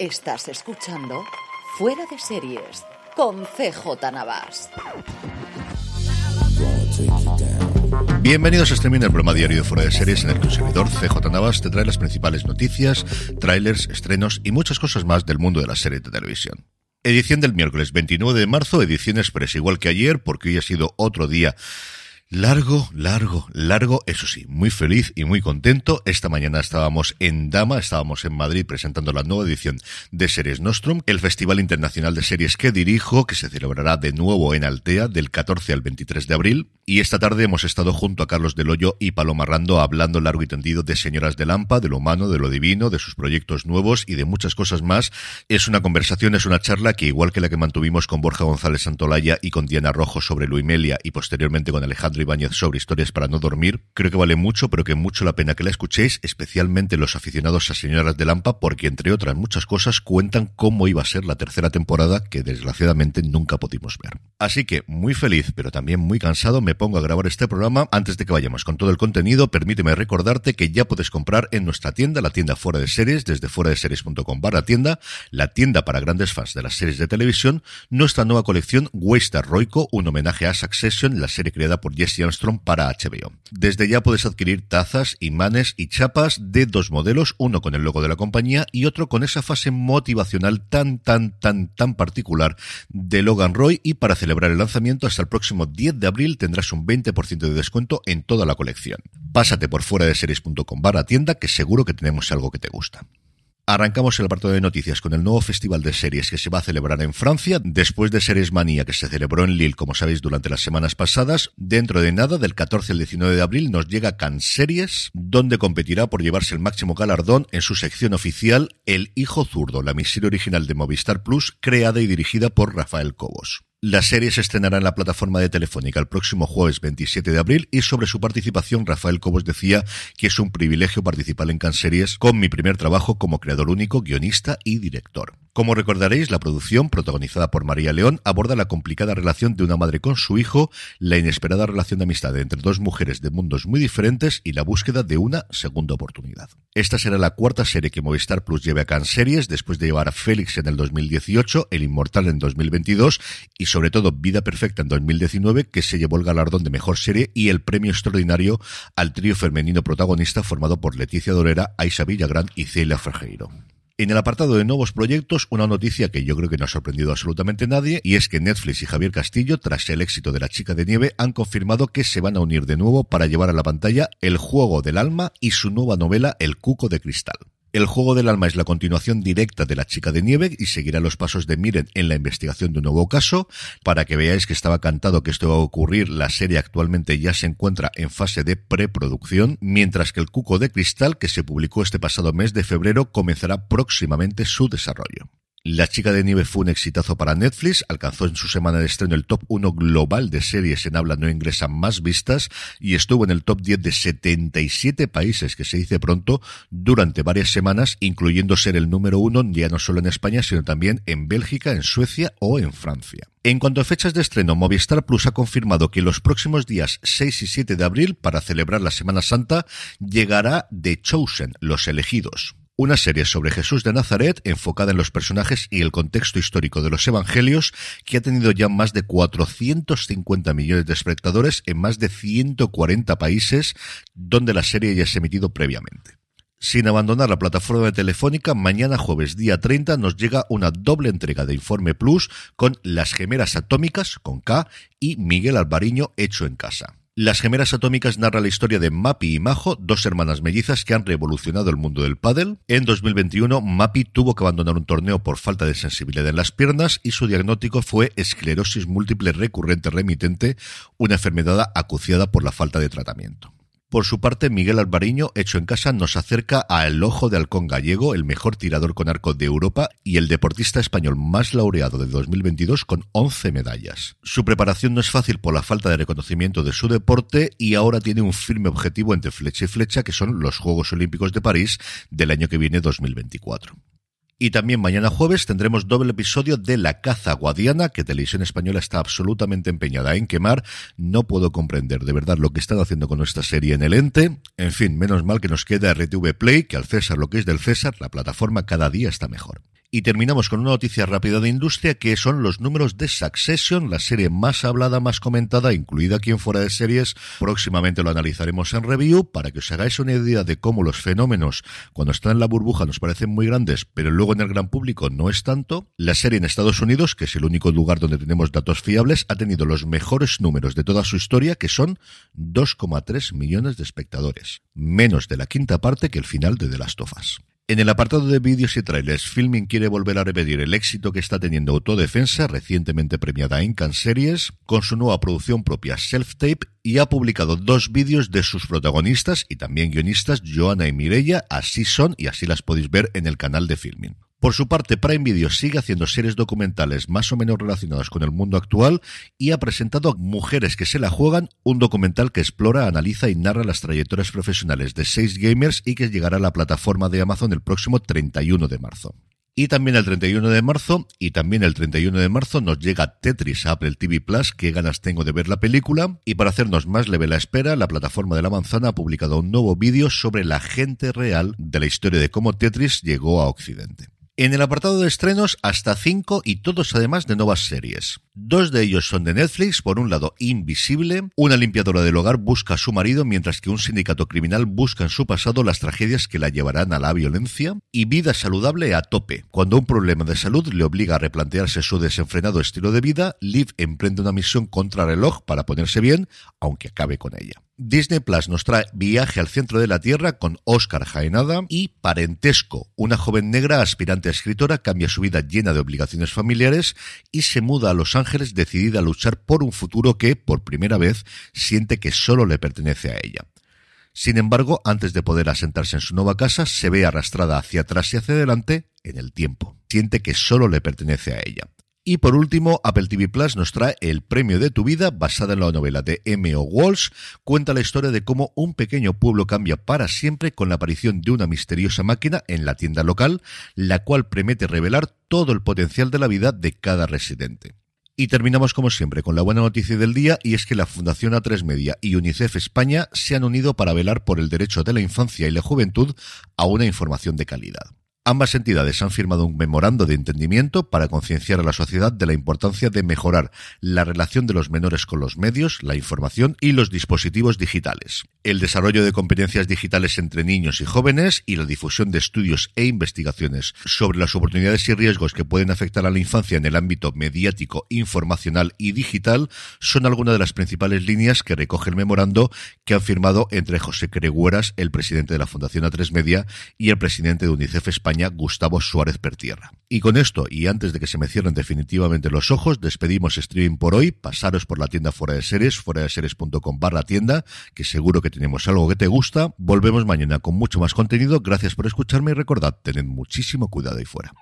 Estás escuchando Fuera de Series con CJ Navas. Bienvenidos a Streaming, el programa diario de Fuera de Series en el que un servidor CJ Navas te trae las principales noticias, trailers, estrenos y muchas cosas más del mundo de las series de televisión. Edición del miércoles 29 de marzo, edición express igual que ayer, porque hoy ha sido otro día Largo, largo, largo, eso sí, muy feliz y muy contento. Esta mañana estábamos en Dama, estábamos en Madrid presentando la nueva edición de Series Nostrum, el Festival Internacional de Series que dirijo, que se celebrará de nuevo en Altea del 14 al 23 de abril. Y esta tarde hemos estado junto a Carlos Del Hoyo y Paloma Rando hablando largo y tendido de Señoras de Lampa, de lo humano, de lo divino, de sus proyectos nuevos y de muchas cosas más. Es una conversación, es una charla que igual que la que mantuvimos con Borja González Santolaya y con Diana Rojo sobre Luimelia y posteriormente con Alejandro Ibáñez sobre historias para no dormir. Creo que vale mucho, pero que mucho la pena que la escuchéis, especialmente los aficionados a Señoras de Lampa, porque entre otras muchas cosas cuentan cómo iba a ser la tercera temporada que desgraciadamente nunca pudimos ver. Así que muy feliz, pero también muy cansado, me pongo a grabar este programa. Antes de que vayamos con todo el contenido, permíteme recordarte que ya puedes comprar en nuestra tienda, la tienda fuera de series, desde fuera de series.com barra tienda, la tienda para grandes fans de las series de televisión, nuestra nueva colección Waystar Roico, un homenaje a Succession, la serie creada por Jesse Armstrong para HBO. Desde ya puedes adquirir tazas, imanes y chapas de dos modelos, uno con el logo de la compañía y otro con esa fase motivacional tan, tan, tan, tan particular de Logan Roy y para celebrar el lanzamiento hasta el próximo 10 de abril tendrás un 20% de descuento en toda la colección. Pásate por fuera de series.com barra tienda que seguro que tenemos algo que te gusta. Arrancamos el apartado de noticias con el nuevo festival de series que se va a celebrar en Francia, después de Series Manía que se celebró en Lille, como sabéis, durante las semanas pasadas. Dentro de nada, del 14 al 19 de abril, nos llega Cannes Series, donde competirá por llevarse el máximo galardón en su sección oficial El Hijo Zurdo, la misión original de Movistar Plus, creada y dirigida por Rafael Cobos. La serie se estrenará en la plataforma de Telefónica el próximo jueves 27 de abril y sobre su participación Rafael Cobos decía que es un privilegio participar en Canseries con mi primer trabajo como creador único, guionista y director. Como recordaréis, la producción, protagonizada por María León, aborda la complicada relación de una madre con su hijo, la inesperada relación de amistad entre dos mujeres de mundos muy diferentes y la búsqueda de una segunda oportunidad. Esta será la cuarta serie que Movistar Plus lleve a Canseries después de llevar a Félix en el 2018, El Inmortal en 2022 y sobre todo Vida Perfecta en 2019, que se llevó el galardón de mejor serie y el premio extraordinario al trío femenino protagonista formado por Leticia Dorera, Aisha Villagrán y Celia Ferreiro. En el apartado de nuevos proyectos, una noticia que yo creo que no ha sorprendido absolutamente nadie, y es que Netflix y Javier Castillo, tras el éxito de La Chica de Nieve, han confirmado que se van a unir de nuevo para llevar a la pantalla El Juego del Alma y su nueva novela El Cuco de Cristal. El juego del alma es la continuación directa de La chica de nieve y seguirá los pasos de Miren en la investigación de un nuevo caso. Para que veáis que estaba cantado que esto va a ocurrir, la serie actualmente ya se encuentra en fase de preproducción, mientras que El Cuco de Cristal, que se publicó este pasado mes de febrero, comenzará próximamente su desarrollo. La chica de nieve fue un exitazo para Netflix, alcanzó en su semana de estreno el top 1 global de series en habla no inglesa más vistas y estuvo en el top 10 de 77 países, que se dice pronto, durante varias semanas, incluyendo ser el número uno ya no solo en España, sino también en Bélgica, en Suecia o en Francia. En cuanto a fechas de estreno, Movistar Plus ha confirmado que los próximos días 6 y 7 de abril, para celebrar la Semana Santa, llegará The Chosen, Los Elegidos una serie sobre Jesús de Nazaret enfocada en los personajes y el contexto histórico de los evangelios que ha tenido ya más de 450 millones de espectadores en más de 140 países donde la serie ya se ha emitido previamente. Sin abandonar la plataforma de Telefónica, mañana jueves día 30 nos llega una doble entrega de Informe Plus con Las Gemeras Atómicas, con K, y Miguel Alvariño, hecho en casa. Las gemeras atómicas narra la historia de Mapi y Majo, dos hermanas mellizas que han revolucionado el mundo del pádel. En 2021, Mapi tuvo que abandonar un torneo por falta de sensibilidad en las piernas y su diagnóstico fue esclerosis múltiple recurrente remitente, una enfermedad acuciada por la falta de tratamiento. Por su parte, Miguel Alvariño, hecho en casa, nos acerca a El Ojo de Halcón Gallego, el mejor tirador con arco de Europa y el deportista español más laureado de 2022 con 11 medallas. Su preparación no es fácil por la falta de reconocimiento de su deporte y ahora tiene un firme objetivo entre flecha y flecha que son los Juegos Olímpicos de París del año que viene 2024. Y también mañana jueves tendremos doble episodio de La Caza Guadiana, que Televisión Española está absolutamente empeñada en quemar. No puedo comprender de verdad lo que están haciendo con nuestra serie en el ente. En fin, menos mal que nos queda RTV Play, que al César lo que es del César, la plataforma cada día está mejor. Y terminamos con una noticia rápida de industria que son los números de Succession, la serie más hablada, más comentada, incluida aquí en Fuera de Series. Próximamente lo analizaremos en review para que os hagáis una idea de cómo los fenómenos cuando están en la burbuja nos parecen muy grandes, pero luego en el gran público no es tanto. La serie en Estados Unidos, que es el único lugar donde tenemos datos fiables, ha tenido los mejores números de toda su historia, que son 2,3 millones de espectadores, menos de la quinta parte que el final de The Last of Us. En el apartado de vídeos y trailers, Filming quiere volver a repetir el éxito que está teniendo Autodefensa, recientemente premiada en Cannes Series, con su nueva producción propia Self Tape, y ha publicado dos vídeos de sus protagonistas y también guionistas, Joana y Mireia, así son y así las podéis ver en el canal de Filming. Por su parte, Prime Video sigue haciendo series documentales más o menos relacionadas con el mundo actual y ha presentado Mujeres que se la juegan, un documental que explora, analiza y narra las trayectorias profesionales de seis gamers y que llegará a la plataforma de Amazon el próximo 31 de marzo. Y también el 31 de marzo, y también el 31 de marzo nos llega Tetris a Apple TV Plus, qué ganas tengo de ver la película, y para hacernos más leve la espera, la plataforma de la manzana ha publicado un nuevo vídeo sobre la gente real de la historia de cómo Tetris llegó a Occidente. En el apartado de estrenos, hasta cinco y todos además de nuevas series. Dos de ellos son de Netflix, por un lado Invisible, una limpiadora del hogar busca a su marido mientras que un sindicato criminal busca en su pasado las tragedias que la llevarán a la violencia, y Vida saludable a tope. Cuando un problema de salud le obliga a replantearse su desenfrenado estilo de vida, Liv emprende una misión contra reloj para ponerse bien, aunque acabe con ella. Disney Plus nos trae Viaje al centro de la Tierra con Oscar Jaenada y Parentesco. Una joven negra aspirante a escritora cambia su vida llena de obligaciones familiares y se muda a Los Ángeles decidida a luchar por un futuro que, por primera vez, siente que solo le pertenece a ella. Sin embargo, antes de poder asentarse en su nueva casa, se ve arrastrada hacia atrás y hacia adelante en el tiempo. Siente que solo le pertenece a ella. Y por último, Apple TV Plus nos trae El premio de tu vida, basada en la novela de M.O. Walsh. Cuenta la historia de cómo un pequeño pueblo cambia para siempre con la aparición de una misteriosa máquina en la tienda local, la cual promete revelar todo el potencial de la vida de cada residente. Y terminamos como siempre con la buena noticia del día y es que la Fundación A3 Media y UNICEF España se han unido para velar por el derecho de la infancia y la juventud a una información de calidad. Ambas entidades han firmado un memorando de entendimiento para concienciar a la sociedad de la importancia de mejorar la relación de los menores con los medios, la información y los dispositivos digitales, el desarrollo de competencias digitales entre niños y jóvenes y la difusión de estudios e investigaciones sobre las oportunidades y riesgos que pueden afectar a la infancia en el ámbito mediático, informacional y digital son algunas de las principales líneas que recoge el memorando que han firmado entre José Cregueras, el presidente de la Fundación A3 Media, y el presidente de UNICEF España Gustavo Suárez Pertierra. Y con esto, y antes de que se me cierren definitivamente los ojos, despedimos streaming por hoy. Pasaros por la tienda fuera de series, fuera de series.com barra tienda, que seguro que tenemos algo que te gusta. Volvemos mañana con mucho más contenido. Gracias por escucharme y recordad, tened muchísimo cuidado ahí fuera.